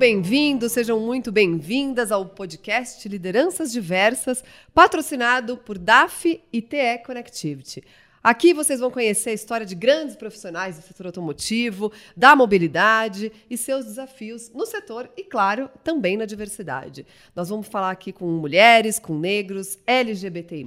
bem-vindos, sejam muito bem-vindas ao podcast Lideranças Diversas, patrocinado por DAF e TE Connectivity. Aqui vocês vão conhecer a história de grandes profissionais do setor automotivo, da mobilidade e seus desafios no setor e, claro, também na diversidade. Nós vamos falar aqui com mulheres, com negros, LGBTI,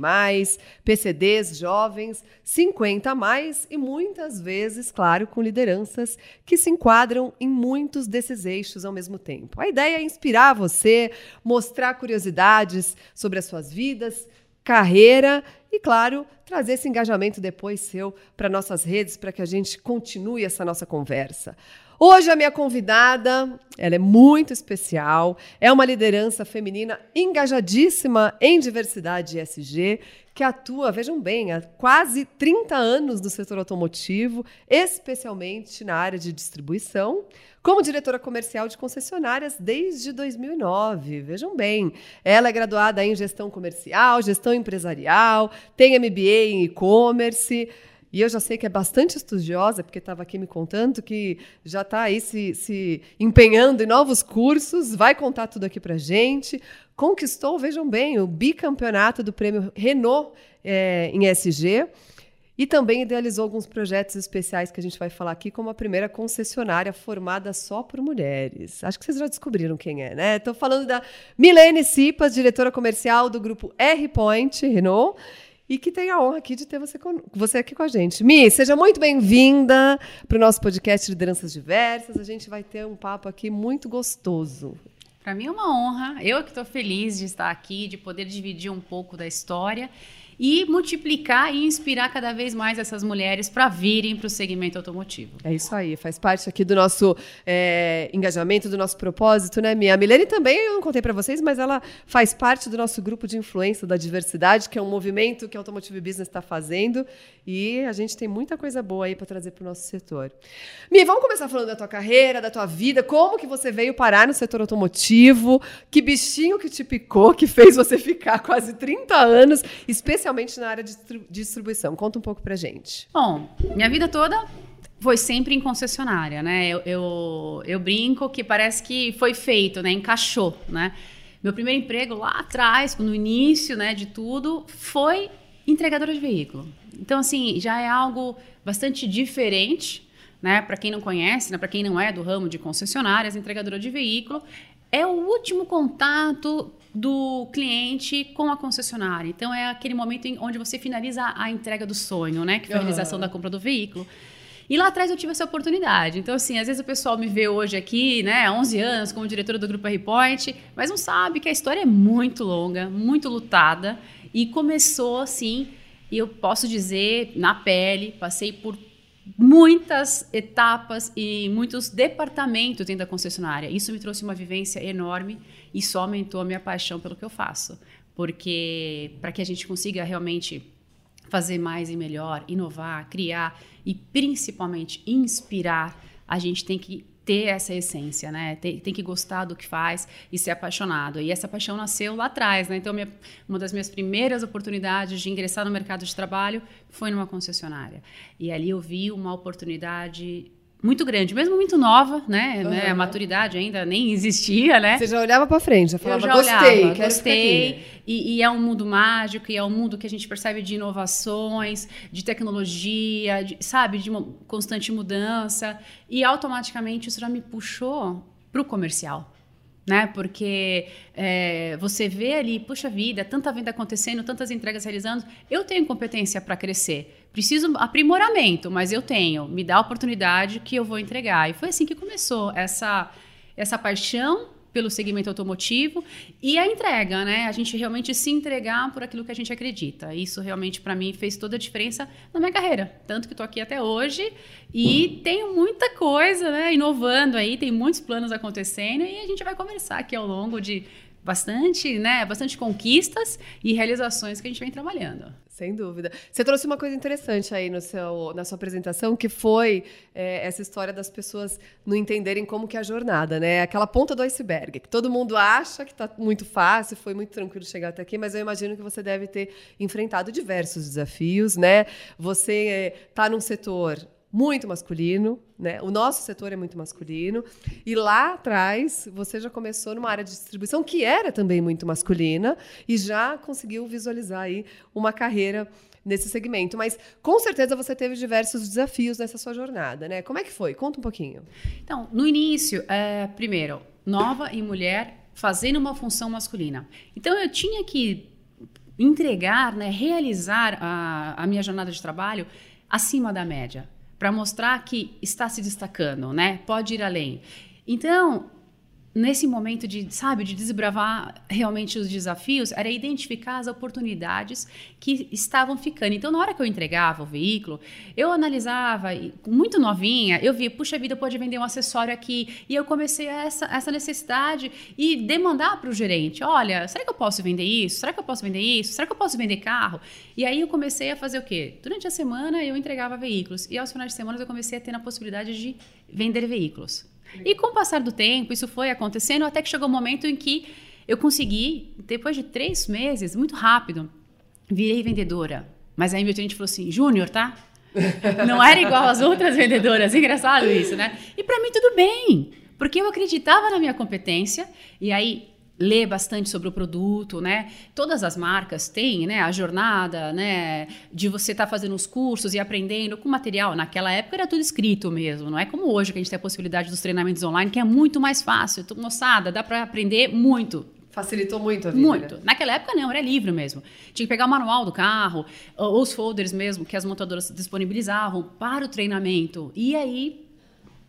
PCDs, jovens, 50 a mais e muitas vezes, claro, com lideranças que se enquadram em muitos desses eixos ao mesmo tempo. A ideia é inspirar você, mostrar curiosidades sobre as suas vidas, carreira e, claro, trazer esse engajamento depois seu para nossas redes para que a gente continue essa nossa conversa. Hoje a minha convidada, ela é muito especial, é uma liderança feminina engajadíssima em diversidade ESG, que atua, vejam bem, há quase 30 anos no setor automotivo, especialmente na área de distribuição, como diretora comercial de concessionárias desde 2009. Vejam bem, ela é graduada em gestão comercial, gestão empresarial, tem MBA em e-commerce. E eu já sei que é bastante estudiosa, porque estava aqui me contando que já está aí se, se empenhando em novos cursos, vai contar tudo aqui para gente. Conquistou, vejam bem, o bicampeonato do prêmio Renault é, em SG. E também idealizou alguns projetos especiais que a gente vai falar aqui, como a primeira concessionária formada só por mulheres. Acho que vocês já descobriram quem é, né? Estou falando da Milene Cipas, diretora comercial do grupo R-Point Renault e que tem a honra aqui de ter você, com, você aqui com a gente. Mi, seja muito bem-vinda para o nosso podcast Lideranças Diversas. A gente vai ter um papo aqui muito gostoso. Para mim é uma honra. Eu que estou feliz de estar aqui, de poder dividir um pouco da história e multiplicar e inspirar cada vez mais essas mulheres para virem para o segmento automotivo. É isso aí, faz parte aqui do nosso é, engajamento, do nosso propósito, né, Mia? A Milene também, eu não contei para vocês, mas ela faz parte do nosso grupo de influência da diversidade, que é um movimento que a Automotive Business está fazendo e a gente tem muita coisa boa aí para trazer para o nosso setor. Mi, vamos começar falando da tua carreira, da tua vida, como que você veio parar no setor automotivo, que bichinho que te picou, que fez você ficar quase 30 anos, especialmente especialmente na área de distribuição. Conta um pouco pra gente. Bom, minha vida toda foi sempre em concessionária, né? Eu, eu, eu, brinco que parece que foi feito, né? Encaixou, né? Meu primeiro emprego lá atrás, no início né, de tudo, foi entregadora de veículo. Então, assim, já é algo bastante diferente, né? Para quem não conhece, né, para quem não é do ramo de concessionárias, entregadora de veículo é o último contato do cliente com a concessionária. Então é aquele momento em onde você finaliza a entrega do sonho, né? Que foi a realização uhum. da compra do veículo. E lá atrás eu tive essa oportunidade. Então, assim, às vezes o pessoal me vê hoje aqui, né, há 11 anos, como diretora do Grupo R-Point, mas não sabe que a história é muito longa, muito lutada. E começou assim, e eu posso dizer, na pele, passei por muitas etapas e muitos departamentos dentro da concessionária. Isso me trouxe uma vivência enorme e só aumentou a minha paixão pelo que eu faço. Porque para que a gente consiga realmente fazer mais e melhor, inovar, criar e principalmente inspirar, a gente tem que ter essa essência, né? Tem, tem, que gostar do que faz e ser apaixonado. E essa paixão nasceu lá atrás, né? Então, minha, uma das minhas primeiras oportunidades de ingressar no mercado de trabalho foi numa concessionária. E ali eu vi uma oportunidade muito grande, mesmo muito nova, né? Uhum. A maturidade ainda nem existia, né? Você já olhava para frente, já falava, eu já gostei, olhava, gostei. E, e, é um mundo mágico, e é um mundo que a gente percebe de inovações, de tecnologia, de, sabe, de constante mudança. E automaticamente isso já me puxou para o comercial né? Porque é, você vê ali, puxa vida, tanta venda acontecendo, tantas entregas realizando, eu tenho competência para crescer. Preciso aprimoramento, mas eu tenho. Me dá a oportunidade que eu vou entregar. E foi assim que começou essa essa paixão pelo segmento automotivo e a entrega, né? A gente realmente se entregar por aquilo que a gente acredita. Isso realmente para mim fez toda a diferença na minha carreira, tanto que estou aqui até hoje e tenho muita coisa, né, inovando aí, tem muitos planos acontecendo e a gente vai conversar aqui ao longo de bastante, né, bastante conquistas e realizações que a gente vem trabalhando. Sem dúvida. Você trouxe uma coisa interessante aí no seu, na sua apresentação, que foi é, essa história das pessoas não entenderem como que é a jornada, né? Aquela ponta do iceberg, que todo mundo acha que está muito fácil, foi muito tranquilo chegar até aqui, mas eu imagino que você deve ter enfrentado diversos desafios, né? Você está é, num setor muito masculino, né? O nosso setor é muito masculino. E lá atrás, você já começou numa área de distribuição que era também muito masculina e já conseguiu visualizar aí uma carreira nesse segmento. Mas com certeza você teve diversos desafios nessa sua jornada, né? Como é que foi? Conta um pouquinho. Então, no início, é, primeiro, nova e mulher fazendo uma função masculina. Então eu tinha que entregar, né, realizar a, a minha jornada de trabalho acima da média para mostrar que está se destacando, né? Pode ir além. Então, nesse momento de, sabe, de desbravar realmente os desafios, era identificar as oportunidades que estavam ficando. Então, na hora que eu entregava o veículo, eu analisava, muito novinha, eu via, puxa vida, pode vender um acessório aqui. E eu comecei essa, essa necessidade e demandar para o gerente, olha, será que eu posso vender isso? Será que eu posso vender isso? Será que eu posso vender carro? E aí eu comecei a fazer o quê? Durante a semana eu entregava veículos e aos finais de semana eu comecei a ter a possibilidade de vender veículos. E com o passar do tempo, isso foi acontecendo até que chegou um momento em que eu consegui, depois de três meses, muito rápido, virei vendedora. Mas aí meu cliente falou assim: Júnior, tá? Não era igual às outras vendedoras. Engraçado isso, né? E para mim tudo bem, porque eu acreditava na minha competência. E aí ler bastante sobre o produto, né? Todas as marcas têm, né, a jornada, né, de você estar tá fazendo os cursos e aprendendo com material. Naquela época era tudo escrito mesmo, não é como hoje que a gente tem a possibilidade dos treinamentos online, que é muito mais fácil. Moçada, dá para aprender muito. Facilitou muito a vida. Muito. Né? Naquela época não, era livre mesmo. Tinha que pegar o manual do carro, ou os folders mesmo que as montadoras disponibilizavam para o treinamento. E aí,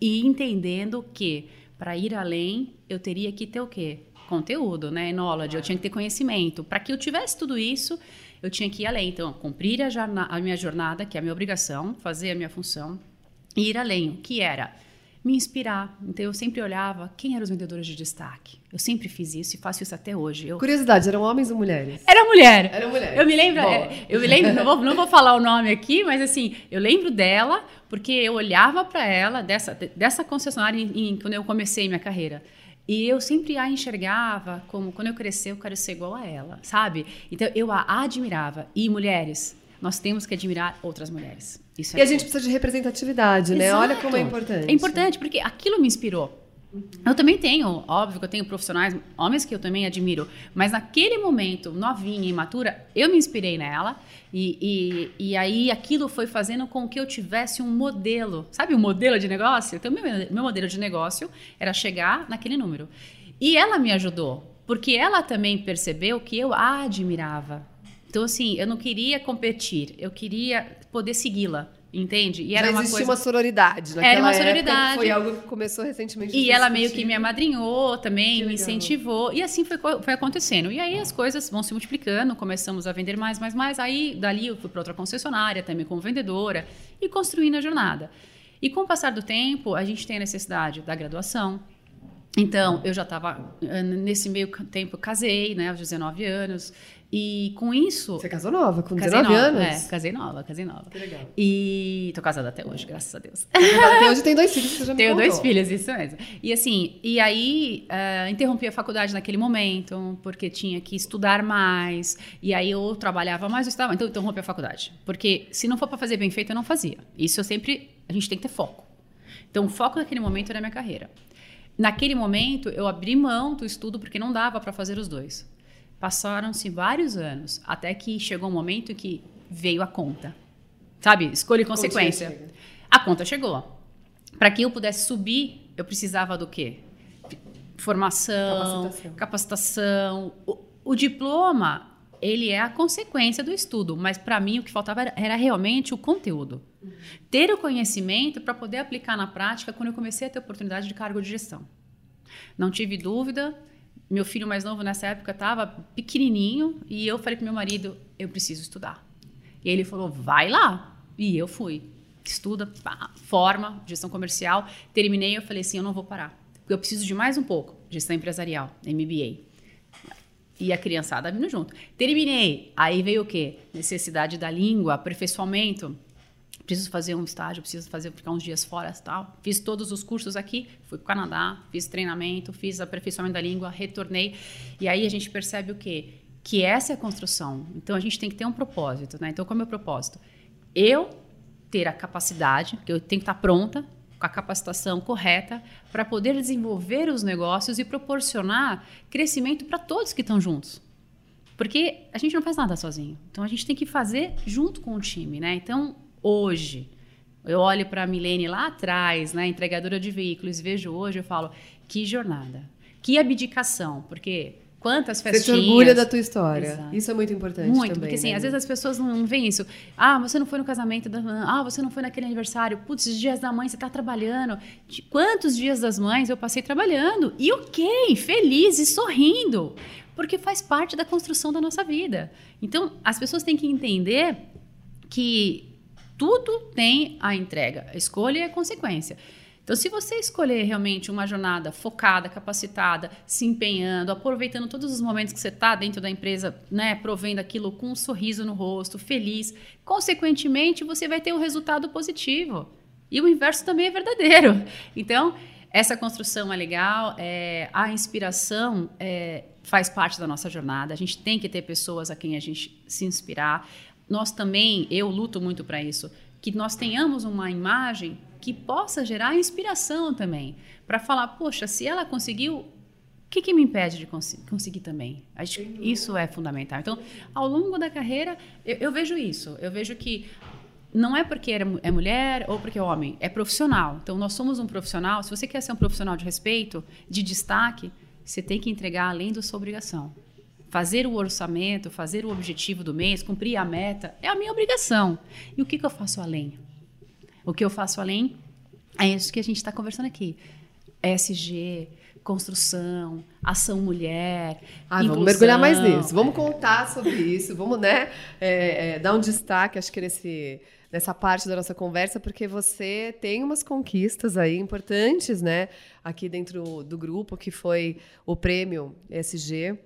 e entendendo que para ir além, eu teria que ter o quê? Conteúdo, né? Knowledge, eu tinha que ter conhecimento. Para que eu tivesse tudo isso, eu tinha que ir além. Então, cumprir a, a, minha jornada, que é a minha obrigação, fazer a minha função, e ir além, o que era me inspirar. Então, eu sempre olhava quem eram os vendedores de destaque. Eu sempre fiz isso e faço isso até hoje. Eu... Curiosidade, eram homens ou mulheres? Era mulher. Era mulher. Eu me lembro, é, eu me lembro, não vou, não vou falar o nome aqui, mas assim, eu lembro dela porque eu olhava para ela dessa, dessa concessionária em, em, quando eu comecei minha carreira. E eu sempre a enxergava como, quando eu crescer, eu quero ser igual a ela, sabe? Então, eu a admirava. E mulheres, nós temos que admirar outras mulheres. Isso é e a gente precisa de representatividade, né? Olha como é importante. É importante, porque aquilo me inspirou. Eu também tenho, óbvio que eu tenho profissionais, homens que eu também admiro, mas naquele momento, novinha, imatura, eu me inspirei nela e, e, e aí aquilo foi fazendo com que eu tivesse um modelo. Sabe um modelo de negócio? Então, meu, meu modelo de negócio era chegar naquele número. E ela me ajudou, porque ela também percebeu que eu a admirava. Então, assim, eu não queria competir, eu queria poder segui-la. Entende? E era Já uma coisa... uma sororidade. Era uma sororidade. foi algo que começou recentemente. E ela meio que me amadrinhou também, me incentivou. E assim foi, foi acontecendo. E aí as coisas vão se multiplicando, começamos a vender mais, mais, mais. Aí dali eu fui para outra concessionária, também como vendedora, e construindo a jornada. E com o passar do tempo, a gente tem a necessidade da graduação, então, eu já estava, eh, nesse meio tempo, casei, né, aos 19 anos. E com isso. Você casou nova, com 19 nova, anos? É, casei nova, casei nova. Que legal. E tô casada até hoje, graças a Deus. Até hoje tem dois filhos, você já me Tenho contou. dois filhos, isso mesmo. E assim, e aí uh, interrompi a faculdade naquele momento, porque tinha que estudar mais. E aí eu trabalhava mais, eu estudava, então interrompi a faculdade. Porque se não for para fazer bem feito, eu não fazia. Isso eu sempre. A gente tem que ter foco. Então, o foco naquele momento era a minha carreira. Naquele momento, eu abri mão do estudo porque não dava para fazer os dois. Passaram-se vários anos, até que chegou um momento em que veio a conta. Sabe? Escolha e consequência. A conta chegou. Para que eu pudesse subir, eu precisava do quê? Formação, capacitação. capacitação. O, o diploma, ele é a consequência do estudo, mas para mim o que faltava era, era realmente o conteúdo. Uhum. Ter o conhecimento para poder aplicar na prática quando eu comecei a ter oportunidade de cargo de gestão. Não tive dúvida. Meu filho mais novo nessa época estava pequenininho e eu falei para meu marido: eu preciso estudar. E ele falou: vai lá. E eu fui. Estuda, pá, forma, gestão comercial. Terminei, eu falei assim: eu não vou parar. Porque eu preciso de mais um pouco. Gestão empresarial, MBA. E a criançada vindo junto. Terminei. Aí veio o quê? Necessidade da língua, aperfeiçoamento preciso fazer um estágio, preciso fazer ficar uns dias fora tal. Fiz todos os cursos aqui, fui para o Canadá, fiz treinamento, fiz aperfeiçoamento da língua, retornei. E aí a gente percebe o quê? Que essa é a construção. Então a gente tem que ter um propósito, né? Então qual é o meu propósito? Eu ter a capacidade, porque eu tenho que estar pronta, com a capacitação correta, para poder desenvolver os negócios e proporcionar crescimento para todos que estão juntos. Porque a gente não faz nada sozinho. Então a gente tem que fazer junto com o time, né? Então, hoje, eu olho para a Milene lá atrás, né, entregadora de veículos, vejo hoje, eu falo, que jornada, que abdicação, porque quantas festinhas... Você se orgulha da tua história. Exato. Isso é muito importante Muito, também, porque assim, né? às vezes as pessoas não veem isso. Ah, você não foi no casamento da Ah, você não foi naquele aniversário. Putz, os dias da mãe você está trabalhando. Quantos dias das mães eu passei trabalhando? E ok, feliz e sorrindo. Porque faz parte da construção da nossa vida. Então, as pessoas têm que entender que tudo tem a entrega. A escolha e a consequência. Então, se você escolher realmente uma jornada focada, capacitada, se empenhando, aproveitando todos os momentos que você está dentro da empresa, né, provendo aquilo com um sorriso no rosto, feliz, consequentemente, você vai ter um resultado positivo. E o inverso também é verdadeiro. Então, essa construção é legal, é, a inspiração é, faz parte da nossa jornada. A gente tem que ter pessoas a quem a gente se inspirar. Nós também, eu luto muito para isso, que nós tenhamos uma imagem que possa gerar inspiração também. Para falar, poxa, se ela conseguiu, o que, que me impede de cons conseguir também? Acho isso é fundamental. Então, ao longo da carreira, eu, eu vejo isso. Eu vejo que não é porque é mulher ou porque é homem, é profissional. Então, nós somos um profissional. Se você quer ser um profissional de respeito, de destaque, você tem que entregar além da sua obrigação. Fazer o orçamento, fazer o objetivo do mês, cumprir a meta, é a minha obrigação. E o que, que eu faço além? O que eu faço além é isso que a gente está conversando aqui. SG, construção, ação mulher. Ah, vamos mergulhar mais nisso. Vamos contar sobre isso. Vamos, né, é, é, dar um destaque, acho que nesse, nessa parte da nossa conversa, porque você tem umas conquistas aí importantes, né, aqui dentro do grupo, que foi o prêmio SG,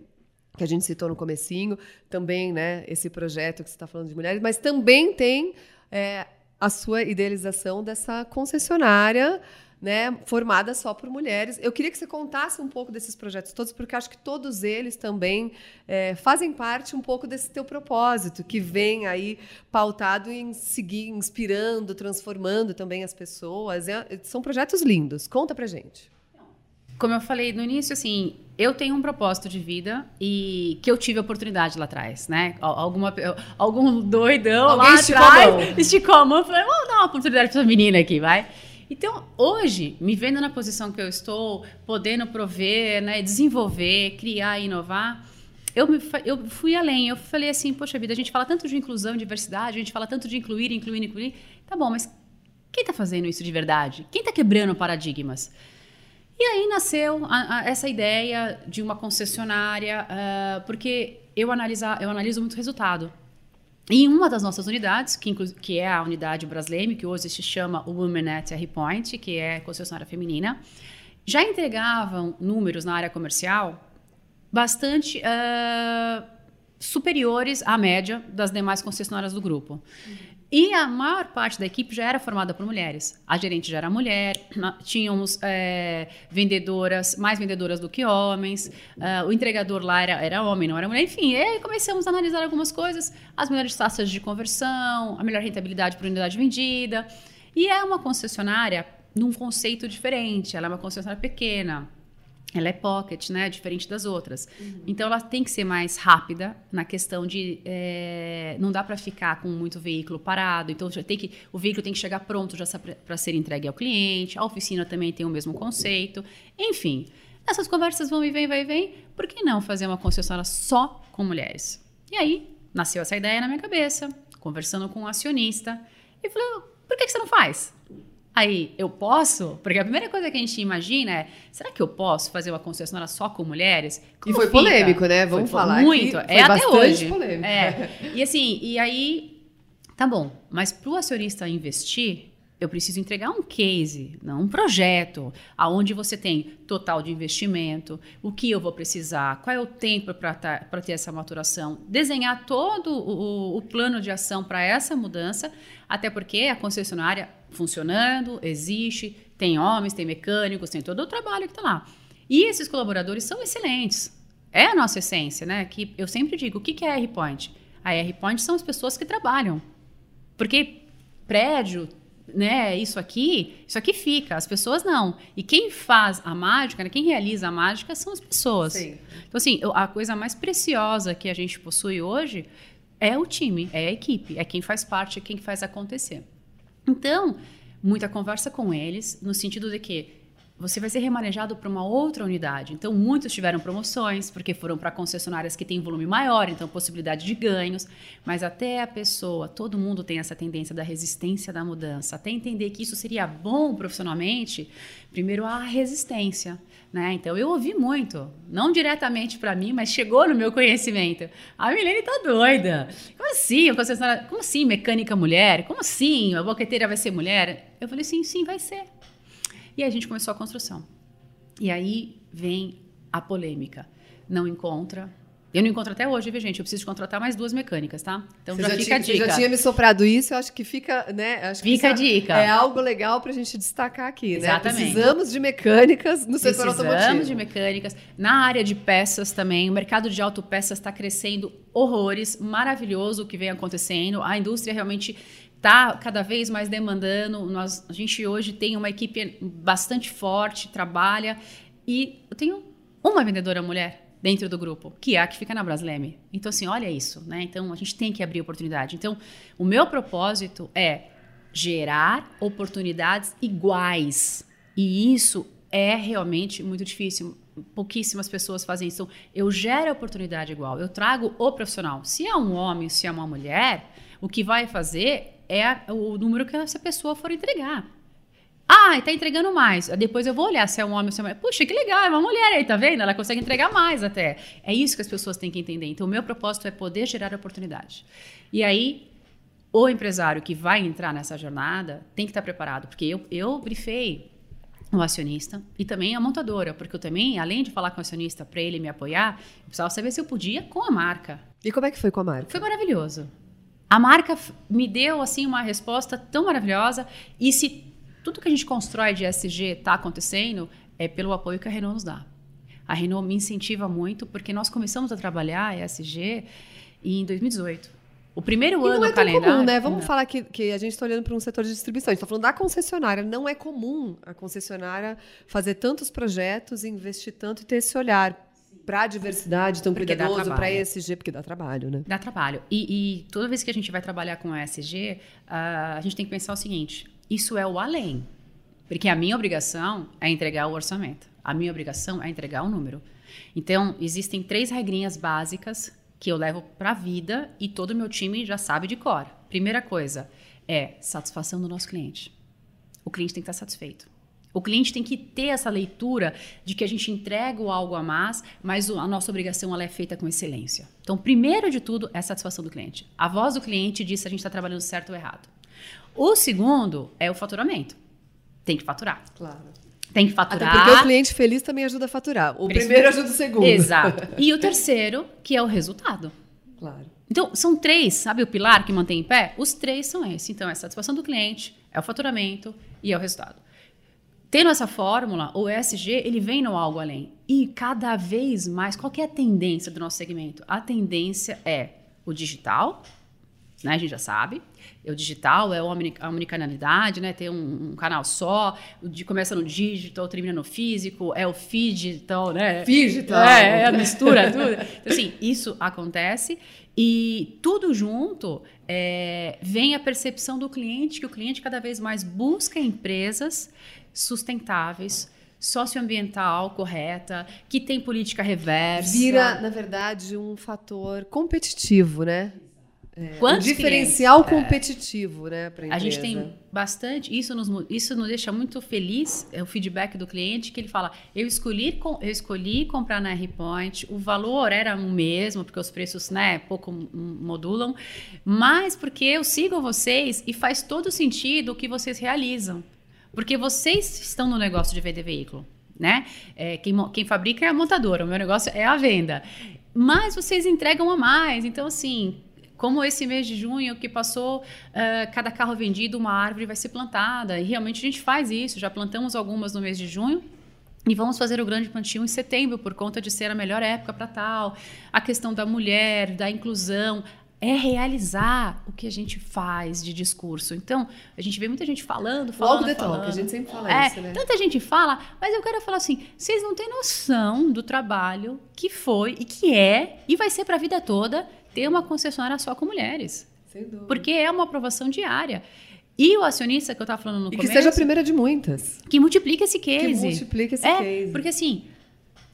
que a gente citou no comecinho, também, né, esse projeto que você está falando de mulheres, mas também tem é, a sua idealização dessa concessionária né, formada só por mulheres. Eu queria que você contasse um pouco desses projetos todos, porque acho que todos eles também é, fazem parte um pouco desse teu propósito, que vem aí pautado em seguir inspirando, transformando também as pessoas. É, são projetos lindos. Conta pra gente. Como eu falei no início, assim, eu tenho um propósito de vida e que eu tive oportunidade lá atrás, né? Alguma, algum doidão Alguém lá esticou atrás a esticou a mão e falou, vamos dar uma oportunidade para essa menina aqui, vai. Então, hoje, me vendo na posição que eu estou, podendo prover, né, desenvolver, criar e inovar, eu, me, eu fui além. Eu falei assim, poxa vida, a gente fala tanto de inclusão e diversidade, a gente fala tanto de incluir, incluir, incluir. Tá bom, mas quem está fazendo isso de verdade? Quem está quebrando paradigmas? E aí nasceu a, a, essa ideia de uma concessionária, uh, porque eu, eu analiso muito resultado. E em uma das nossas unidades, que, que é a unidade Brasleme, que hoje se chama Women at R-Point, que é concessionária feminina, já entregavam números na área comercial bastante uh, superiores à média das demais concessionárias do grupo. Uhum. E a maior parte da equipe já era formada por mulheres. A gerente já era mulher, tínhamos é, vendedoras, mais vendedoras do que homens, uh, o entregador lá era, era homem, não era mulher. Enfim, aí começamos a analisar algumas coisas, as melhores taxas de conversão, a melhor rentabilidade por unidade vendida. E é uma concessionária num conceito diferente, ela é uma concessionária pequena, ela é pocket, né? Diferente das outras. Uhum. Então ela tem que ser mais rápida na questão de é, não dá para ficar com muito veículo parado. Então já tem que o veículo tem que chegar pronto já para ser entregue ao cliente. A oficina também tem o mesmo conceito. Enfim, essas conversas vão e vêm, vai e vem. Por que não fazer uma concessionária só com mulheres? E aí nasceu essa ideia na minha cabeça, conversando com um acionista e falei, por que, que você não faz? Aí, eu posso? Porque a primeira coisa que a gente imagina é: será que eu posso fazer uma concessionária só com mulheres? Como e foi fica? polêmico, né? Vamos foi, falar. Muito. é até hoje. Polêmico. É. E assim, e aí, tá bom. Mas para o acionista investir, eu preciso entregar um case, não um projeto, aonde você tem total de investimento, o que eu vou precisar, qual é o tempo para ter essa maturação, desenhar todo o, o plano de ação para essa mudança, até porque a concessionária funcionando, existe, tem homens, tem mecânicos, tem todo o trabalho que está lá. E esses colaboradores são excelentes. É a nossa essência, né? Que eu sempre digo, o que é a R-Point? A R-Point são as pessoas que trabalham. Porque prédio, né, isso aqui, isso aqui fica, as pessoas não. E quem faz a mágica, né, quem realiza a mágica são as pessoas. Sim. Então, assim, a coisa mais preciosa que a gente possui hoje é o time, é a equipe, é quem faz parte, é quem faz acontecer. Então, muita conversa com eles, no sentido de que você vai ser remanejado para uma outra unidade. Então, muitos tiveram promoções, porque foram para concessionárias que têm volume maior, então possibilidade de ganhos. Mas até a pessoa, todo mundo tem essa tendência da resistência da mudança. Até entender que isso seria bom profissionalmente, primeiro a resistência. Né? Então, eu ouvi muito, não diretamente para mim, mas chegou no meu conhecimento. A Milene tá doida. Como assim? Como assim mecânica mulher? Como assim a boqueteira vai ser mulher? Eu falei, sim, sim, vai ser. E aí a gente começou a construção. E aí vem a polêmica. Não encontra. Eu não encontro até hoje, viu, gente? Eu preciso contratar mais duas mecânicas, tá? Então já, já, fica tinha, a dica. Você já tinha me soprado isso, eu acho que fica, né? Acho que fica a dica. É algo legal para a gente destacar aqui, né? Exatamente. né? Precisamos de mecânicas no setor Precisamos automotivo. Precisamos de mecânicas. Na área de peças também, o mercado de autopeças está crescendo horrores, maravilhoso o que vem acontecendo. A indústria realmente está cada vez mais demandando. Nós, a gente hoje tem uma equipe bastante forte, trabalha. E eu tenho uma vendedora mulher dentro do grupo, que é a que fica na Brasleme. Então, assim, olha isso, né? Então, a gente tem que abrir oportunidade. Então, o meu propósito é gerar oportunidades iguais. E isso é realmente muito difícil. Pouquíssimas pessoas fazem isso. Então, eu gero oportunidade igual. Eu trago o profissional. Se é um homem, se é uma mulher, o que vai fazer é o número que essa pessoa for entregar. Ah, está entregando mais. Depois eu vou olhar se é um homem ou se é uma mulher. Puxa, que legal, é uma mulher aí, tá vendo? Ela consegue entregar mais até. É isso que as pessoas têm que entender. Então, o meu propósito é poder gerar oportunidade. E aí, o empresário que vai entrar nessa jornada tem que estar preparado, porque eu, eu brifei o acionista e também a montadora, porque eu também, além de falar com o acionista para ele me apoiar, eu precisava saber se eu podia com a marca. E como é que foi com a marca? Foi maravilhoso. A marca me deu assim uma resposta tão maravilhosa e se tudo que a gente constrói de SG está acontecendo é pelo apoio que a Renault nos dá. A Renault me incentiva muito porque nós começamos a trabalhar ESG em 2018. O primeiro e ano não é calendário. Comum, né? Vamos não. falar que, que a gente está olhando para um setor de distribuição. A gente está falando da concessionária. Não é comum a concessionária fazer tantos projetos, investir tanto e ter esse olhar para a diversidade tão porque cuidadoso, para ESG, porque dá trabalho, né? Dá trabalho. E, e, toda vez que a gente vai trabalhar com ESG, uh, a gente tem que pensar o seguinte: isso é o além. Porque a minha obrigação é entregar o orçamento. A minha obrigação é entregar o número. Então, existem três regrinhas básicas que eu levo para a vida e todo o meu time já sabe de cor. Primeira coisa é satisfação do nosso cliente. O cliente tem que estar satisfeito. O cliente tem que ter essa leitura de que a gente entrega o algo a mais, mas a nossa obrigação ela é feita com excelência. Então, primeiro de tudo é a satisfação do cliente. A voz do cliente diz se a gente está trabalhando certo ou errado. O segundo é o faturamento. Tem que faturar. Claro. Tem que faturar. Até porque o cliente feliz também ajuda a faturar. O primeiro, primeiro ajuda o segundo. Exato. E o terceiro, que é o resultado. Claro. Então, são três, sabe o pilar que mantém em pé? Os três são esses. Então, é a satisfação do cliente, é o faturamento e é o resultado. Tendo essa fórmula, o ESG ele vem no algo além. E cada vez mais, qual é a tendência do nosso segmento? A tendência é o digital, né? A gente já sabe. O digital é a omnicanalidade, né? Ter um, um, canal só, de, começa no digital, termina no físico, é o digital, né? Digital. É, é a mistura, tudo. Então, assim, isso acontece e tudo junto é, vem a percepção do cliente, que o cliente cada vez mais busca empresas sustentáveis, socioambiental correta, que tem política reversa. Vira, na verdade, um fator competitivo, né? É, um diferencial clientes? É. competitivo, é. né, para a gente tem bastante, isso nos, isso nos deixa muito feliz, é o feedback do cliente, que ele fala, eu escolhi, eu escolhi comprar na R-Point, o valor era o mesmo, porque os preços, né, pouco modulam, mas porque eu sigo vocês e faz todo sentido o que vocês realizam. Porque vocês estão no negócio de vender veículo, né? É, quem, quem fabrica é a montadora, o meu negócio é a venda. Mas vocês entregam a mais. Então, assim, como esse mês de junho que passou, uh, cada carro vendido, uma árvore vai ser plantada. E realmente a gente faz isso. Já plantamos algumas no mês de junho. E vamos fazer o grande plantio em setembro, por conta de ser a melhor época para tal. A questão da mulher, da inclusão, é realizar o que a gente faz de discurso. Então, a gente vê muita gente falando, falando, Logo falando. talk, a gente sempre fala é, isso, né? Tanta gente fala, mas eu quero falar assim, vocês não têm noção do trabalho que foi e que é e vai ser para a vida toda ter uma concessionária só com mulheres. Sem dúvida. Porque é uma aprovação diária. E o acionista que eu estava falando no e começo... que seja a primeira de muitas. Que multiplique esse case. Que multiplique esse é, case. Porque assim,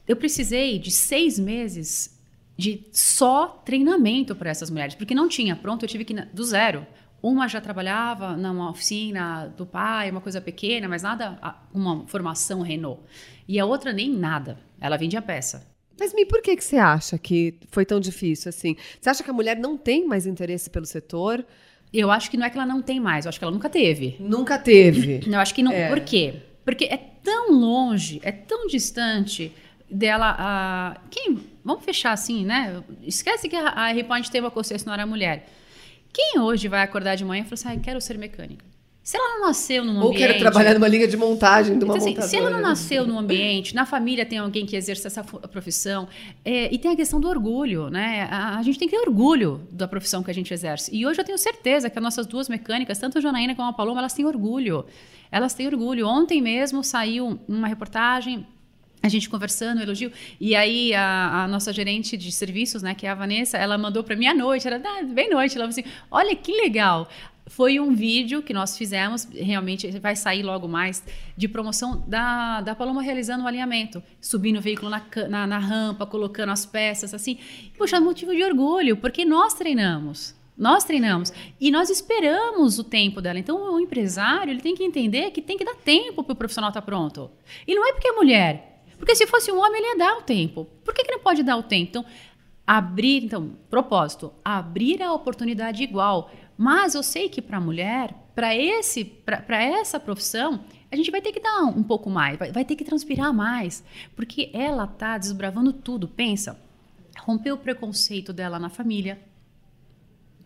eu precisei de seis meses de só treinamento para essas mulheres. Porque não tinha pronto, eu tive que ir do zero. Uma já trabalhava numa oficina do pai, uma coisa pequena, mas nada, uma formação Renault. E a outra nem nada. Ela vendia peça. Mas me por que, que você acha que foi tão difícil assim? Você acha que a mulher não tem mais interesse pelo setor? Eu acho que não é que ela não tem mais, eu acho que ela nunca teve. Nunca teve. Eu acho que não. É. Por quê? Porque é tão longe, é tão distante dela. A, quem, vamos fechar assim, né? Esquece que a, a R-Point tem uma concessionária mulher. Quem hoje vai acordar de manhã e fala assim, ah, quero ser mecânica? Se ela não nasceu num Ou ambiente... quero trabalhar numa linha de montagem de uma Então, assim, se ela não nasceu num ambiente, na família tem alguém que exerce essa profissão, é, e tem a questão do orgulho, né? A, a gente tem que ter orgulho da profissão que a gente exerce. E hoje eu tenho certeza que as nossas duas mecânicas, tanto a Janaína como a Paloma, elas têm orgulho. Elas têm orgulho. Ontem mesmo saiu uma reportagem a gente conversando, elogio. E aí a, a nossa gerente de serviços, né, que é a Vanessa, ela mandou para mim à noite, era ah, bem noite, ela falou assim: "Olha que legal". Foi um vídeo que nós fizemos, realmente vai sair logo mais, de promoção da, da Paloma realizando o alinhamento, subindo o veículo na, na, na rampa, colocando as peças, assim. Poxa, motivo de orgulho, porque nós treinamos. Nós treinamos e nós esperamos o tempo dela. Então, o empresário ele tem que entender que tem que dar tempo para o profissional estar pronto. E não é porque é mulher, porque se fosse um homem, ele ia dar o tempo. Por que, que não pode dar o tempo? Então, abrir, então, propósito, abrir a oportunidade igual. Mas eu sei que para a mulher, para esse, para essa profissão, a gente vai ter que dar um pouco mais, vai, vai ter que transpirar mais, porque ela tá desbravando tudo. Pensa, romper o preconceito dela na família,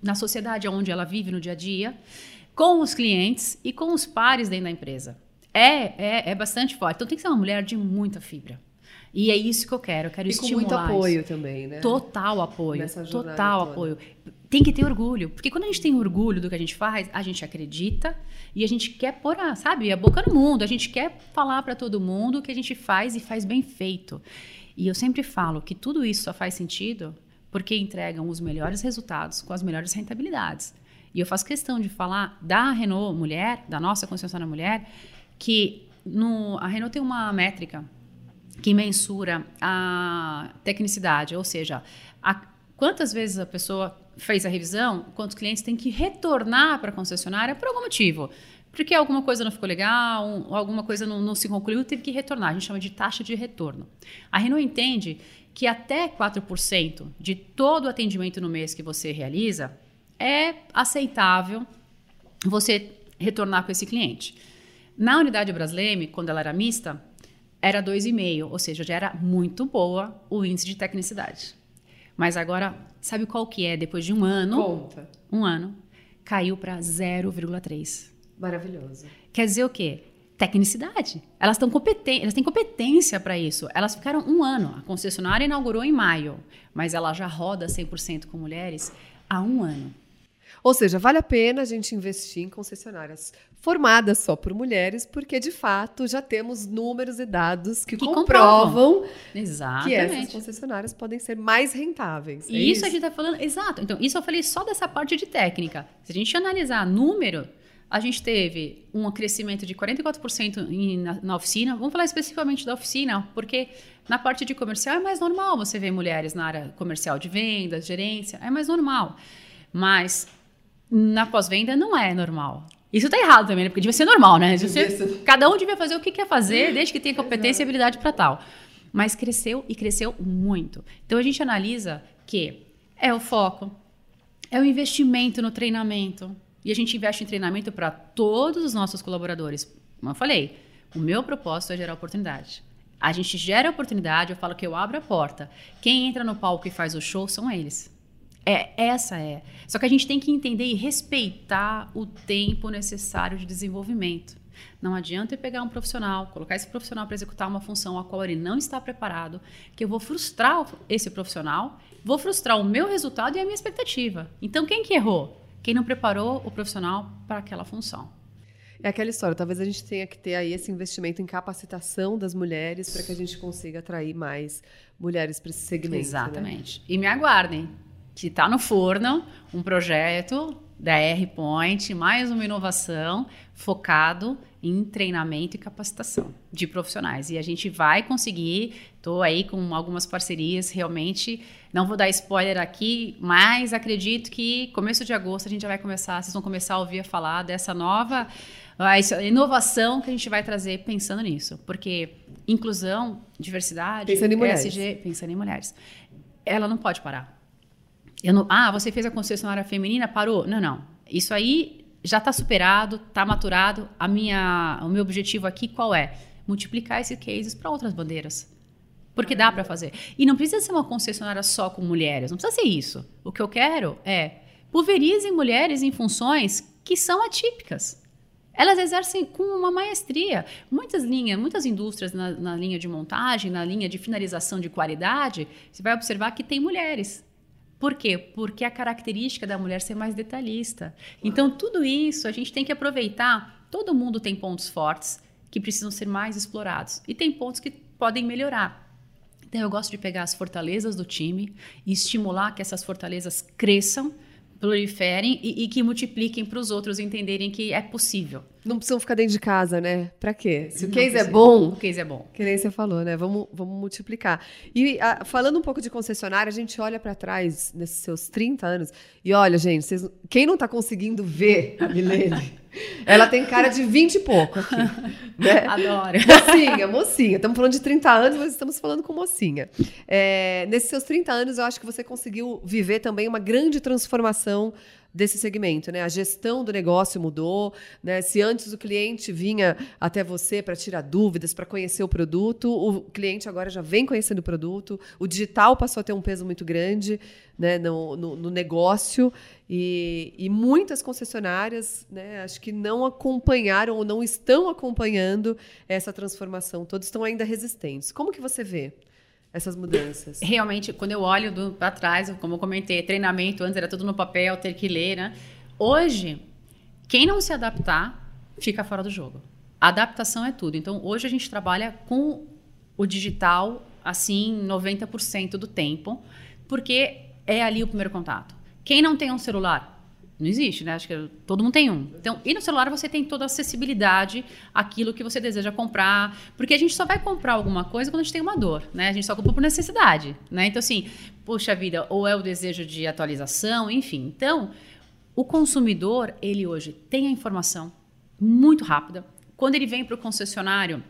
na sociedade onde ela vive no dia a dia, com os clientes e com os pares dentro da empresa. É, é, é bastante forte. Então tem que ser uma mulher de muita fibra. E é isso que eu quero. Eu quero E com estimular. muito isso. apoio também, né? Total apoio. Total toda. apoio. Tem que ter orgulho. Porque quando a gente tem orgulho do que a gente faz, a gente acredita e a gente quer pôr, a, sabe, a boca no mundo. A gente quer falar para todo mundo o que a gente faz e faz bem feito. E eu sempre falo que tudo isso só faz sentido porque entregam os melhores resultados com as melhores rentabilidades. E eu faço questão de falar da Renault Mulher, da nossa concessionária Mulher, que no, a Renault tem uma métrica que mensura a tecnicidade, ou seja, a- quantas vezes a pessoa fez a revisão, quantos clientes têm que retornar para a concessionária por algum motivo. Porque alguma coisa não ficou legal, um- alguma coisa não, não se concluiu, teve que retornar. A gente chama de taxa de retorno. A Renault entende que até 4% de todo o atendimento no mês que você realiza é aceitável você retornar com esse cliente. Na unidade Brasleme, quando ela era mista, era 2,5, ou seja, já era muito boa o índice de tecnicidade. Mas agora, sabe qual que é? Depois de um ano, Conta. um ano, caiu para 0,3. Maravilhoso. Quer dizer o quê? Tecnicidade. Elas estão competentes, elas têm competência para isso. Elas ficaram um ano. A concessionária inaugurou em maio, mas ela já roda 100% com mulheres há um ano. Ou seja, vale a pena a gente investir em concessionárias formadas só por mulheres, porque de fato já temos números e dados que, Que comprovam que Exatamente. essas concessionárias podem ser mais rentáveis. É E isso, a gente está falando, exato. Então, isso eu falei só dessa parte de técnica. Se a gente analisar número, a gente teve um crescimento de 44% em, na, na oficina. Vamos falar especificamente da oficina, porque na parte de comercial é mais normal você ver mulheres na área comercial de vendas, gerência, é mais normal. Mas na pós-venda não é normal. Isso tá errado também, né? Porque devia ser normal, né? Cada um devia fazer o que quer fazer, desde que tenha competência e habilidade para tal. Mas cresceu e cresceu muito. Então a gente analisa que é o foco, é o investimento no treinamento. E a gente investe em treinamento para todos os nossos colaboradores. Como eu falei, o meu propósito é gerar oportunidade. A gente gera oportunidade, eu falo que eu abro a porta. Quem entra no palco e faz o show são eles. É, essa é. Só que a gente tem que entender e respeitar o tempo necessário de desenvolvimento. Não adianta eu pegar um profissional, colocar esse profissional para executar uma função a qual ele não está preparado, que eu vou frustrar esse profissional, vou frustrar o meu resultado e a minha expectativa. Então, quem que errou? Quem não preparou o profissional para aquela função. É aquela história, talvez a gente tenha que ter aí esse investimento em capacitação das mulheres para que a gente consiga atrair mais mulheres para esse segmento. Né? Exatamente. Né? E me aguardem, que está no forno um projeto da R-Point, mais uma inovação focado em treinamento e capacitação de profissionais. E a gente vai conseguir, estou aí com algumas parcerias, realmente, não vou dar spoiler aqui, mas acredito que começo de agosto a gente já vai começar, vocês vão começar a ouvir falar dessa nova a inovação que a gente vai trazer pensando nisso. Porque inclusão, diversidade, pensando em mulheres. ESG, pensando em mulheres, ela não pode parar. Não, ah, você fez a concessionária feminina, parou? Não, não. Isso aí já está superado, está maturado. A minha, o meu objetivo aqui qual é? Multiplicar esses cases para outras bandeiras. Porque dá para fazer. E não precisa ser uma concessionária só com mulheres. Não precisa ser isso. O que eu quero é pulverizem mulheres em funções que são atípicas. Elas exercem com uma maestria. Muitas linhas, muitas indústrias na, na linha de montagem, na linha de finalização de qualidade, você vai observar que tem mulheres. Por quê? Porque a característica da mulher ser mais detalhista. Então, tudo isso a gente tem que aproveitar. Todo mundo tem pontos fortes que precisam ser mais explorados e tem pontos que podem melhorar. Então, eu gosto de pegar as fortalezas do time e estimular que essas fortalezas cresçam proliferem e, e que multipliquem para os outros entenderem que é possível. Não precisam ficar dentro de casa, né? Para quê? Se o case é bom. O case é bom. Que nem você falou, né? Vamos, vamos multiplicar. E a, falando um pouco de concessionária, a gente olha para trás nesses seus 30 anos e olha, gente, vocês, quem não está conseguindo ver a Milene? Ela tem cara de 20 e pouco aqui. Né? Adoro. Mocinha, mocinha. Estamos falando de 30 anos, mas estamos falando com mocinha. É, nesses seus 30 anos, eu acho que você conseguiu viver também uma grande transformação desse segmento, né? A gestão do negócio mudou, né? Se antes o cliente vinha até você para tirar dúvidas, para conhecer o produto, o cliente agora já vem conhecendo o produto. O digital passou a ter um peso muito grande, né? No, no, no negócio e, e, muitas concessionárias, né? Acho que não acompanharam ou não estão acompanhando essa transformação. Todos estão ainda resistentes. Como que você vê? Essas mudanças? Realmente, quando eu olho para trás, como eu comentei, treinamento antes era tudo no papel, ter que ler, né? Hoje, quem não se adaptar fica fora do jogo. A adaptação é tudo. Então, hoje a gente trabalha com o digital assim 90% do tempo, porque é ali o primeiro contato. Quem não tem um celular não existe, né? Acho que todo mundo tem um. Então, e no celular você tem toda a acessibilidade àquilo que você deseja comprar, porque a gente só vai comprar alguma coisa quando a gente tem uma dor, né? A gente só compra por necessidade, né? Então, assim, puxa vida, ou é o desejo de atualização, enfim. Então, o consumidor, ele hoje tem a informação muito rápida. Quando ele vem para o concessionário,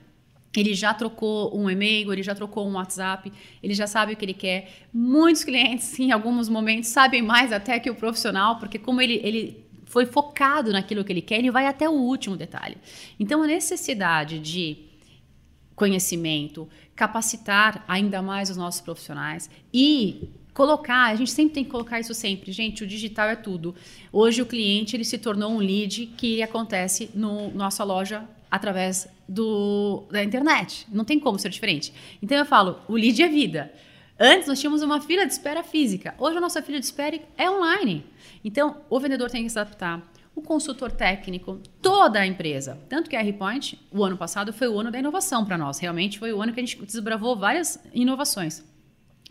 ele já trocou um e-mail, ele já trocou um WhatsApp, ele já sabe o que ele quer. Muitos clientes, em alguns momentos, sabem mais até que o profissional, porque como ele, ele foi focado naquilo que ele quer, ele vai até o último detalhe. Então, a necessidade de conhecimento, capacitar ainda mais os nossos profissionais e colocar, a gente sempre tem que colocar isso sempre. Gente, o digital é tudo. Hoje o cliente ele se tornou um lead que acontece no nossa loja através do, da internet. Não tem como ser diferente. Então eu falo, o lead é vida. Antes nós tínhamos uma fila de espera física. Hoje a nossa fila de espera é online. Então o vendedor tem que se adaptar. O consultor técnico, toda a empresa. Tanto que a R-Point, o ano passado, foi o ano da inovação para nós. Realmente foi o ano que a gente desbravou várias inovações.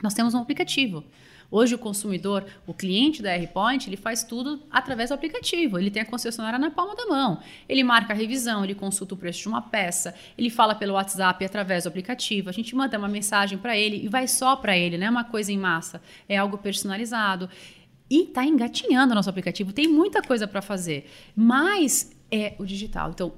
Nós temos um aplicativo. Hoje o consumidor, o cliente da R-Point, ele faz tudo através do aplicativo. Ele tem a concessionária na palma da mão. Ele marca a revisão, ele consulta o preço de uma peça, ele fala pelo WhatsApp através do aplicativo. A gente manda uma mensagem para ele e vai só para ele, não é uma coisa em massa, é algo personalizado. E está engatinhando o nosso aplicativo, tem muita coisa para fazer, mas é o digital. Então,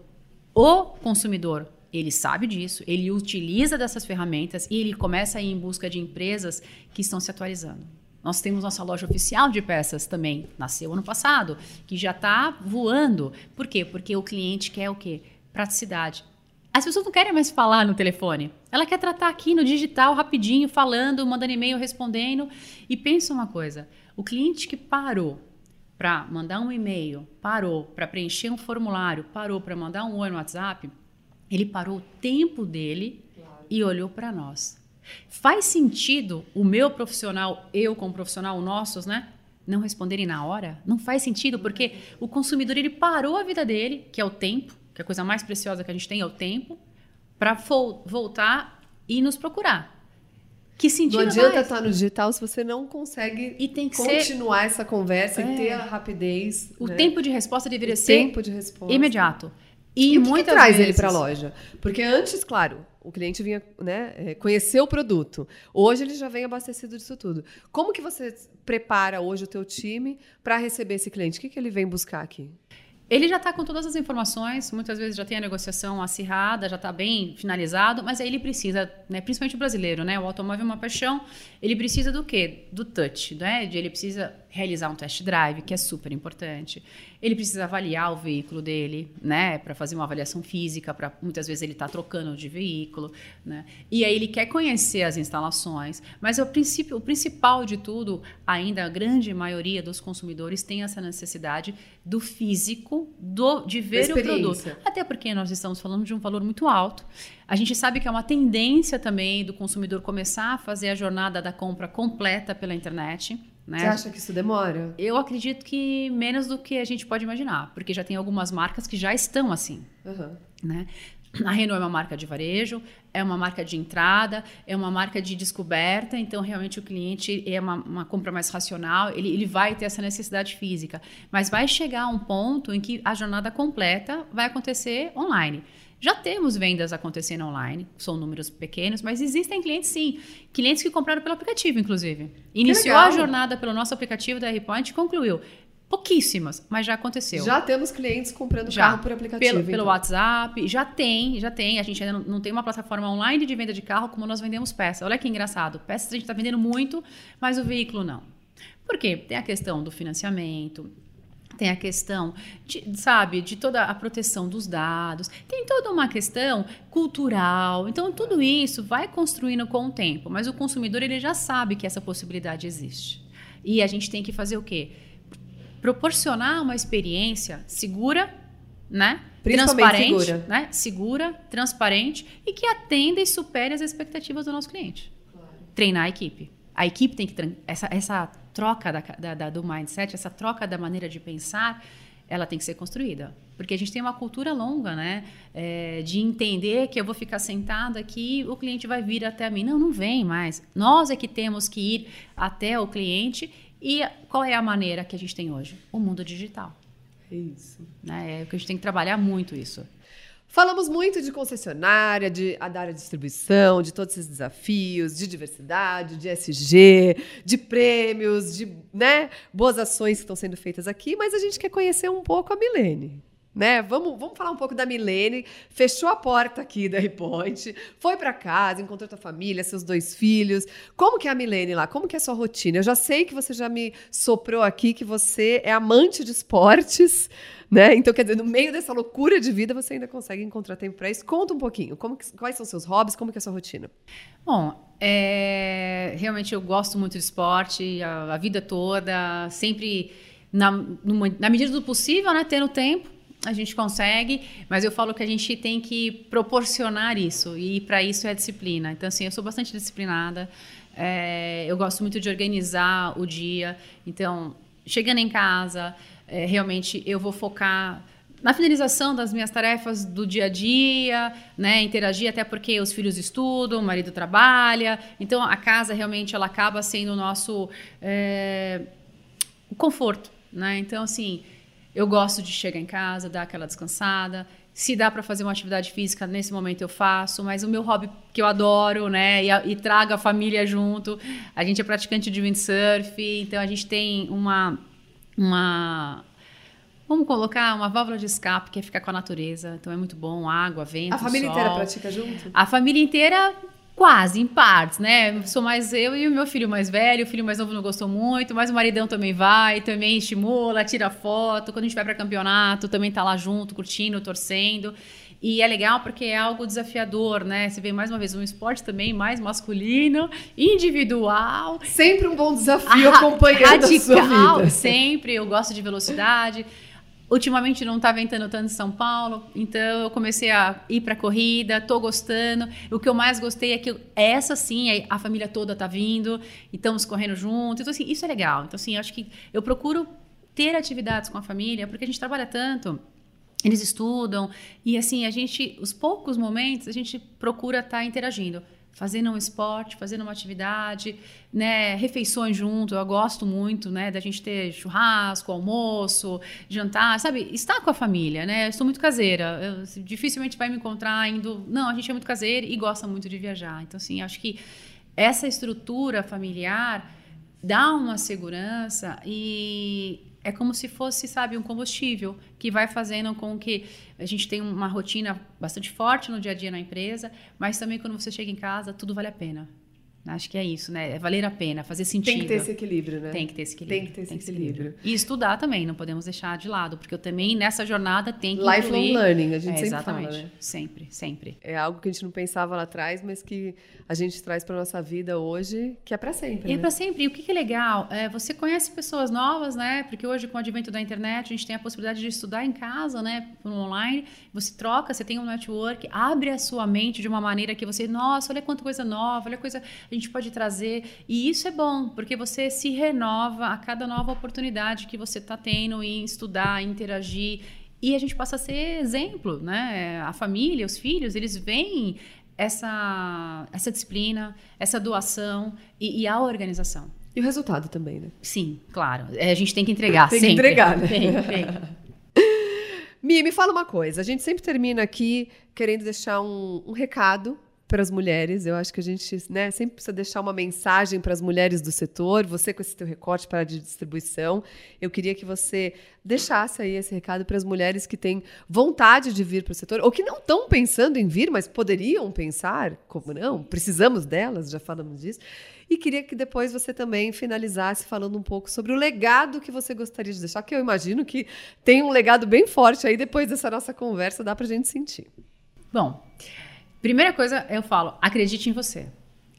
o consumidor ele sabe disso, ele utiliza dessas ferramentas e ele começa a ir em busca de empresas que estão se atualizando. Nós temos nossa loja oficial de peças também, nasceu ano passado, que já está voando. Por quê? Porque o cliente quer o quê? Praticidade. As pessoas não querem mais falar no telefone. Ela quer tratar aqui no digital, rapidinho, falando, mandando e-mail, respondendo. E pensa uma coisa: o cliente que parou para mandar um e-mail, parou para preencher um formulário, parou para mandar um oi no WhatsApp, ele parou o tempo dele claro. e olhou para nós. Faz sentido o meu profissional, eu como profissional, nossos, né? Não responderem na hora? Não faz sentido, porque o consumidor ele parou a vida dele, que é o tempo, que é a coisa mais preciosa que a gente tem é o tempo, para voltar e nos procurar. Que sentido Não adianta estar no digital se você não consegue e tem que continuar ser... essa conversa é. e ter a rapidez. O né? tempo de resposta deveria o ser tempo de resposta. imediato. E, e o que, que traz vezes... ele para a loja? Porque antes, claro, o cliente vinha né, é, conhecer o produto. Hoje ele já vem abastecido disso tudo. Como que você prepara hoje o teu time para receber esse cliente? O que, que ele vem buscar aqui? Ele já está com todas as informações, muitas vezes já tem a negociação acirrada, já está bem finalizado, mas aí ele precisa, né, principalmente o brasileiro, né, o automóvel é uma paixão, ele precisa do quê? Do touch, né? Ele precisa realizar um test drive, que é super importante. Ele precisa avaliar o veículo dele, né, para fazer uma avaliação física, para muitas vezes ele está trocando de veículo, né? E aí ele quer conhecer as instalações, mas o princípio, o principal de tudo, ainda a grande maioria dos consumidores tem essa necessidade do físico, do de ver o produto. Até porque nós estamos falando de um valor muito alto. A gente sabe que é uma tendência também do consumidor começar a fazer a jornada da compra completa pela internet. Né? Você acha que isso demora? Eu acredito que menos do que a gente pode imaginar, porque já tem algumas marcas que já estão assim. Uhum. Né? A Renault é uma marca de varejo, é uma marca de entrada, é uma marca de descoberta, então realmente o cliente é uma, uma compra mais racional, ele, ele vai ter essa necessidade física. Mas vai chegar a um ponto em que a jornada completa vai acontecer online. Já temos vendas acontecendo online, são números pequenos, mas existem clientes sim. Clientes que compraram pelo aplicativo, inclusive. Iniciou a jornada pelo nosso aplicativo da R-Point e concluiu. Pouquíssimas, mas já aconteceu. Já temos clientes comprando já, carro por aplicativo. Pelo, então. pelo WhatsApp, já tem, já tem. A gente ainda não, não, tem uma plataforma online de venda de carro como nós vendemos peças. Olha que engraçado. Peças a gente está vendendo muito, mas o veículo não. Por quê? Tem a questão do financiamento, tem a questão, de, sabe, de toda a proteção dos dados, tem toda uma questão cultural. Então, tudo isso vai construindo com o tempo, mas o consumidor ele já sabe que essa possibilidade existe. E a gente tem que fazer o quê? Proporcionar uma experiência segura, né? Transparente, segura. né? Segura, transparente e que atenda e supere as expectativas do nosso cliente. Claro. Treinar a equipe. A equipe tem que essa, essa troca da, da, da, do mindset, essa troca da maneira de pensar, ela tem que ser construída. Porque a gente tem uma cultura longa, né? É, de entender que eu vou ficar sentada aqui, o cliente vai vir até mim. Não, não vem mais. Nós é que temos que ir até o cliente. E qual é a maneira que a gente tem hoje? O mundo digital. É isso. Né? É que a gente tem que trabalhar muito isso. Falamos muito de concessionária, de, da área de distribuição, de todos esses desafios, de diversidade, de SG, de prêmios, de né, boas ações que estão sendo feitas aqui, mas a gente quer conhecer um pouco a Milene. Né? Vamos, vamos falar um pouco da Milene. Fechou a porta aqui da Repoint, foi para casa, encontrou tua família, seus dois filhos. Como que é a Milene lá? Como que é a sua rotina? Eu já sei que você já me soprou aqui que você é amante de esportes, né? Então, quer dizer, no meio dessa loucura de vida, você ainda consegue encontrar tempo para isso. Conta um pouquinho. Como que, quais são seus hobbies? Como que é a sua rotina? Bom, é, realmente eu gosto muito de esporte a, a vida toda, sempre na, numa, na medida do possível, né? Tendo tempo a gente consegue, mas eu falo que a gente tem que proporcionar isso, e para isso é disciplina. Então, assim, eu sou bastante disciplinada, é, eu gosto muito de organizar o dia. Então, chegando em casa, é, realmente eu vou focar na finalização das minhas tarefas do dia a dia, né, interagir até porque os filhos estudam, o marido trabalha, então a casa realmente ela acaba sendo o nosso é, conforto, né? Então assim, eu gosto de chegar em casa, dar aquela descansada. Se dá para fazer uma atividade física, nesse momento eu faço, mas o meu hobby que eu adoro, né, e, a, e trago a família junto. A gente é praticante de windsurf, então a gente tem uma uma Vamos colocar uma válvula de escape que é ficar com a natureza. Então é muito bom, água, vento, A família sol. inteira pratica junto? A família inteira Quase, em partes, né? Sou mais eu e o meu filho mais velho. O filho mais novo não gostou muito, mas o maridão também vai, também estimula, tira foto. Quando a gente vai para campeonato, também tá lá junto, curtindo, torcendo. E é legal porque é algo desafiador, né? Você vê mais uma vez um esporte também mais masculino, individual. Sempre um bom desafio acompanhando radical, a sua vida. sempre. Eu gosto de velocidade. Ultimamente não está ventando tanto em São Paulo, então eu comecei a ir para corrida, estou gostando. O que eu mais gostei é que essa sim, a família toda está vindo e estamos correndo junto. Então assim, isso é legal. Então assim, acho que eu procuro ter atividades com a família, porque a gente trabalha tanto eles estudam e assim a gente os poucos momentos a gente procura estar tá interagindo fazendo um esporte, fazendo uma atividade, né, refeições junto. Eu gosto muito, né, da gente ter churrasco, almoço, jantar, sabe? Estar com a família, né? Eu sou muito caseira. Eu, dificilmente vai me encontrar indo. Não, a gente é muito caseira e gosta muito de viajar. Então, assim, acho que essa estrutura familiar dá uma segurança e é como se fosse, sabe, um combustível que vai fazendo com que a gente tenha uma rotina bastante forte no dia a dia na empresa, mas também quando você chega em casa, tudo vale a pena. Acho que é isso, né? É valer a pena, fazer sentido. Tem que ter esse equilíbrio, né? Tem que ter esse equilíbrio. Tem que ter esse, esse equilíbrio. equilíbrio. E estudar também, não podemos deixar de lado, porque eu também nessa jornada tem que Lifelong incluir... learning, a gente é, sempre exatamente. fala, né? Sempre, sempre. É algo que a gente não pensava lá atrás, mas que a gente traz para nossa vida hoje, que é para sempre. E é né? para sempre. E o que, que é legal? É, você conhece pessoas novas, né? Porque hoje, com o advento da internet, a gente tem a possibilidade de estudar em casa, né? Por online. Você troca, você tem um network, abre a sua mente de uma maneira que você, nossa, olha quanta coisa nova, olha coisa a gente pode trazer e isso é bom, porque você se renova a cada nova oportunidade que você está tendo em estudar, interagir. E a gente passa a ser exemplo, né? A família, os filhos, eles veem essa, essa disciplina, essa doação e, e a organização. E o resultado também, né? Sim, claro. É, a gente tem que entregar tem sempre. que entregar, né? Tem, tem. Mi, me fala uma coisa. A gente sempre termina aqui querendo deixar um, um recado para as mulheres. Eu acho que a gente né, sempre precisa deixar uma mensagem para as mulheres do setor. Você com esse teu recorte para de distribuição, eu queria que você deixasse aí esse recado para as mulheres que têm vontade de vir para o setor ou que não estão pensando em vir, mas poderiam pensar, como não? Precisamos delas, já falamos disso. E queria que depois você também finalizasse falando um pouco sobre o legado que você gostaria de deixar, que eu imagino que tem um legado bem forte aí depois dessa nossa conversa, dá para a gente sentir. Bom, Primeira coisa, eu falo, acredite em você.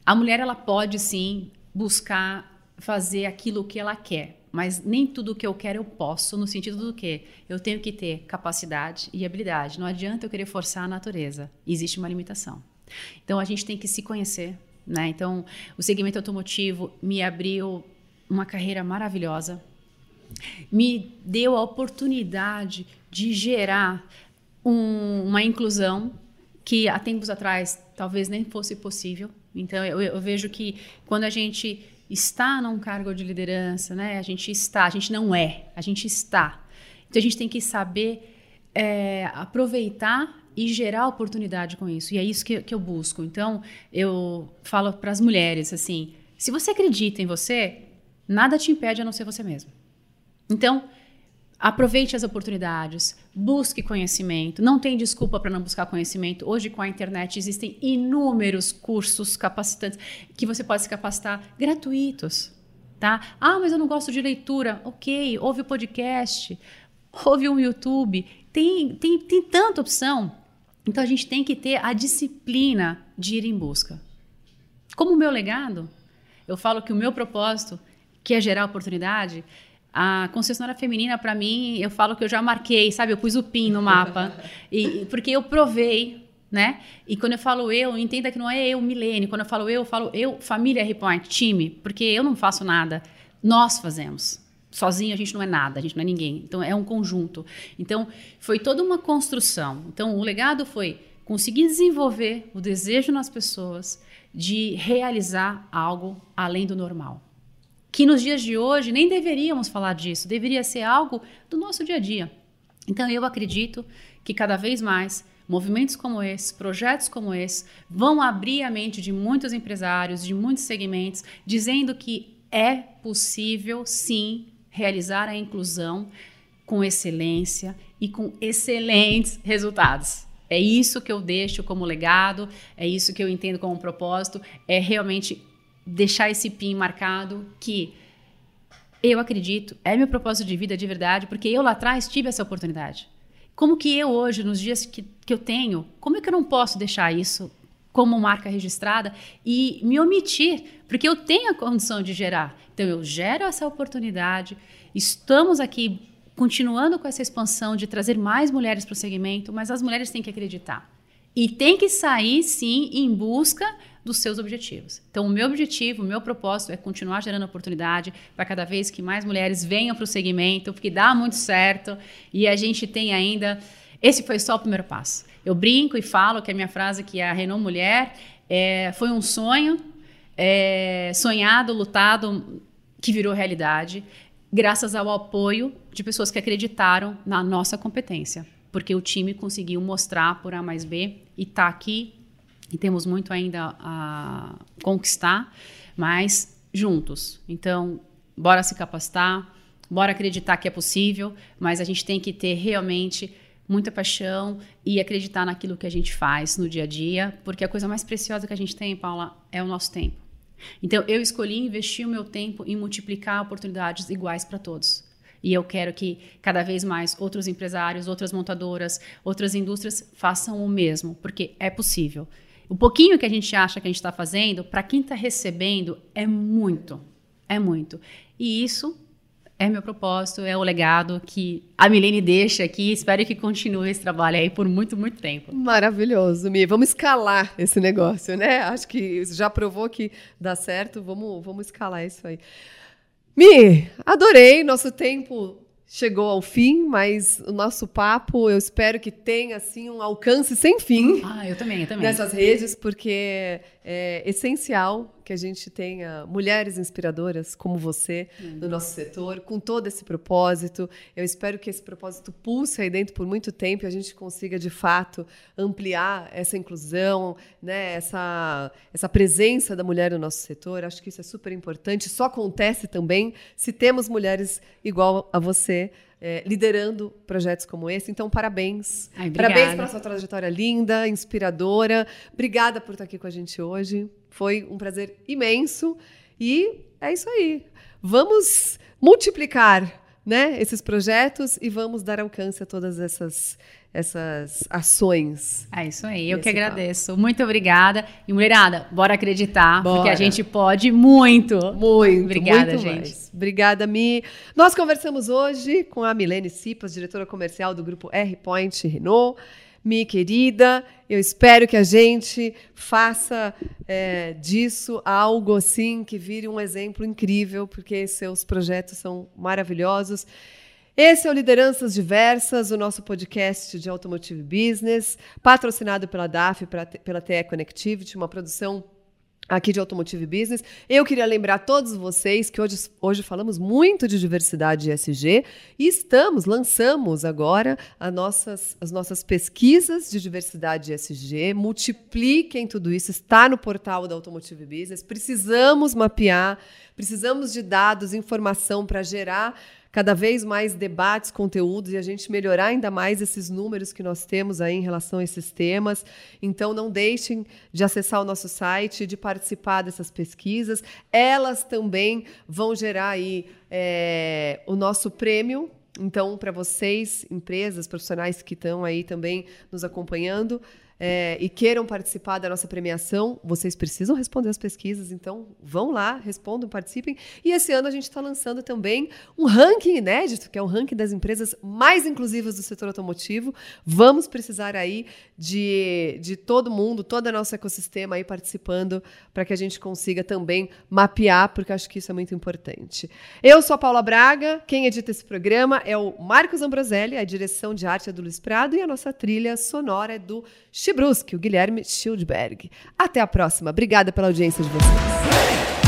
A mulher ela pode sim buscar fazer aquilo que ela quer, mas nem tudo que eu quero eu posso, no sentido do que eu tenho que ter capacidade e habilidade. Não adianta eu querer forçar a natureza. Existe uma limitação. Então a gente tem que se conhecer, né? Então o segmento automotivo me abriu uma carreira maravilhosa, me deu a oportunidade de gerar um, uma inclusão que há tempos atrás talvez nem fosse possível. Então eu, eu, vejo que quando a gente está num cargo de liderança, né, a gente está, a gente não é, a gente está. Então a gente tem que saber é, aproveitar e gerar oportunidade com isso. E é isso que, que eu busco. Então eu falo para as mulheres assim: se você acredita em você, nada te impede a não ser você mesmo. Então Aproveite as oportunidades, busque conhecimento. Não tem desculpa para não buscar conhecimento. Hoje, com a internet, existem inúmeros cursos capacitantes que você pode se capacitar gratuitos. Tá? Ah, mas eu não gosto de leitura. Ok, ouve o podcast, ouve um YouTube. Tem, tem, tem tanta opção. Então, a gente tem que ter a disciplina de ir em busca. Como o meu legado, eu falo que o meu propósito, que é gerar oportunidade, a concessionária feminina, para mim, eu falo que eu já marquei, sabe? Eu pus o PIN no mapa. e, porque eu provei, né? E quando eu falo eu, entenda que não é eu, Milene. Quando eu falo eu, eu falo eu, família Repoint, time. Porque eu não faço nada. Nós fazemos. Sozinho a gente não é nada, a gente não é ninguém. Então é um conjunto. Então foi toda uma construção. Então o legado foi conseguir desenvolver o desejo nas pessoas de realizar algo além do normal que nos dias de hoje nem deveríamos falar disso, deveria ser algo do nosso dia a dia. Então eu acredito que cada vez mais movimentos como esse, projetos como esse, vão abrir a mente de muitos empresários, de muitos segmentos, dizendo que é possível sim realizar a inclusão com excelência e com excelentes resultados. É isso que eu deixo como legado, é isso que eu entendo como propósito, é realmente deixar esse PIN marcado que eu acredito, é meu propósito de vida de verdade, porque eu lá atrás tive essa oportunidade. como que eu hoje, nos dias que, que eu tenho, como é que eu não posso deixar isso como marca registrada e me omitir, porque eu tenho a condição de gerar. Então eu gero essa oportunidade, estamos aqui continuando com essa expansão de trazer mais mulheres para o segmento, mas as mulheres têm que acreditar. E tem que sair, sim, em busca dos seus objetivos. Então, o meu objetivo, o meu propósito é continuar gerando oportunidade para cada vez que mais mulheres venham para o segmento, porque dá muito certo e a gente tem ainda. Esse foi só o primeiro passo. Eu brinco e falo que a minha frase, que é a Renault Mulher, é, foi um sonho é, sonhado, lutado, que virou realidade, graças ao apoio de pessoas que acreditaram na nossa competência. Porque o time conseguiu mostrar por A mais B e está aqui e temos muito ainda a conquistar, mas juntos. Então, bora se capacitar, bora acreditar que é possível, mas a gente tem que ter realmente muita paixão e acreditar naquilo que a gente faz no dia a dia, porque a coisa mais preciosa que a gente tem, Paula, é o nosso tempo. Então, eu escolhi investir o meu tempo em multiplicar oportunidades iguais para todos. E eu quero que cada vez mais outros empresários, outras montadoras, outras indústrias façam o mesmo, porque é possível. O pouquinho que a gente acha que a gente está fazendo, para quem está recebendo, é muito. É muito. E isso é meu propósito, é o legado que a Milene deixa aqui. Espero que continue esse trabalho aí por muito, muito tempo. Maravilhoso, Mi. Vamos escalar esse negócio, né? Acho que já provou que dá certo. Vamos, vamos escalar isso aí. Mi, adorei. Nosso tempo chegou ao fim, mas o nosso papo eu espero que tenha assim um alcance sem fim. Ah, eu também, eu também. Nessas redes, porque é essencial que a gente tenha mulheres inspiradoras como você uhum. no nosso setor, com todo esse propósito. Eu espero que esse propósito pulse aí dentro por muito tempo e a gente consiga, de fato, ampliar essa inclusão, né, essa, essa presença da mulher no nosso setor. Acho que isso é super importante. Só acontece também se temos mulheres igual a você é, liderando projetos como esse. Então, parabéns. Ai, parabéns pela sua trajetória linda, inspiradora. Obrigada por estar aqui com a gente hoje. Foi um prazer imenso. E é isso aí. Vamos multiplicar né, esses projetos e vamos dar alcance a todas essas essas ações. É isso aí, eu que agradeço. Muito obrigada. E mulherada, bora acreditar, bora. porque a gente pode muito. Muito. Obrigada, muito gente. Mais. Obrigada, Mi. Nós conversamos hoje com a Milene Cipas, diretora comercial do grupo R Point Renault. Mi querida, eu espero que a gente faça é, disso algo assim que vire um exemplo incrível, porque seus projetos são maravilhosos. Esse é o Lideranças Diversas, o nosso podcast de Automotive Business, patrocinado pela DAF, pela TE Connectivity, uma produção aqui de Automotive Business. Eu queria lembrar a todos vocês que hoje, hoje falamos muito de diversidade ESG e estamos, lançamos agora as nossas, as nossas pesquisas de diversidade ESG. Multipliquem tudo isso, está no portal da Automotive Business. Precisamos mapear, precisamos de dados, informação para gerar cada vez mais debates, conteúdos e a gente melhorar ainda mais esses números que nós temos aí em relação a esses temas. Então, não deixem de acessar o nosso site, de participar dessas pesquisas. Elas também vão gerar aí é, o nosso prêmio então, para vocês, empresas, profissionais que estão aí também nos acompanhando, é, e queiram participar da nossa premiação, vocês precisam responder as pesquisas, então vão lá, respondam, participem. E esse ano a gente está lançando também um ranking inédito, que é o ranking das empresas mais inclusivas do setor automotivo. Vamos precisar aí de, de todo mundo, todo o nosso ecossistema aí participando para que a gente consiga também mapear, porque acho que isso é muito importante. Eu sou a Paula Braga, quem edita esse programa é o Marcos Ambroselli, a direção de arte é do Luiz Prado e a nossa trilha sonora é do Chico Brusque, o Guilherme Schildberg. Até a próxima. Obrigada pela audiência de vocês.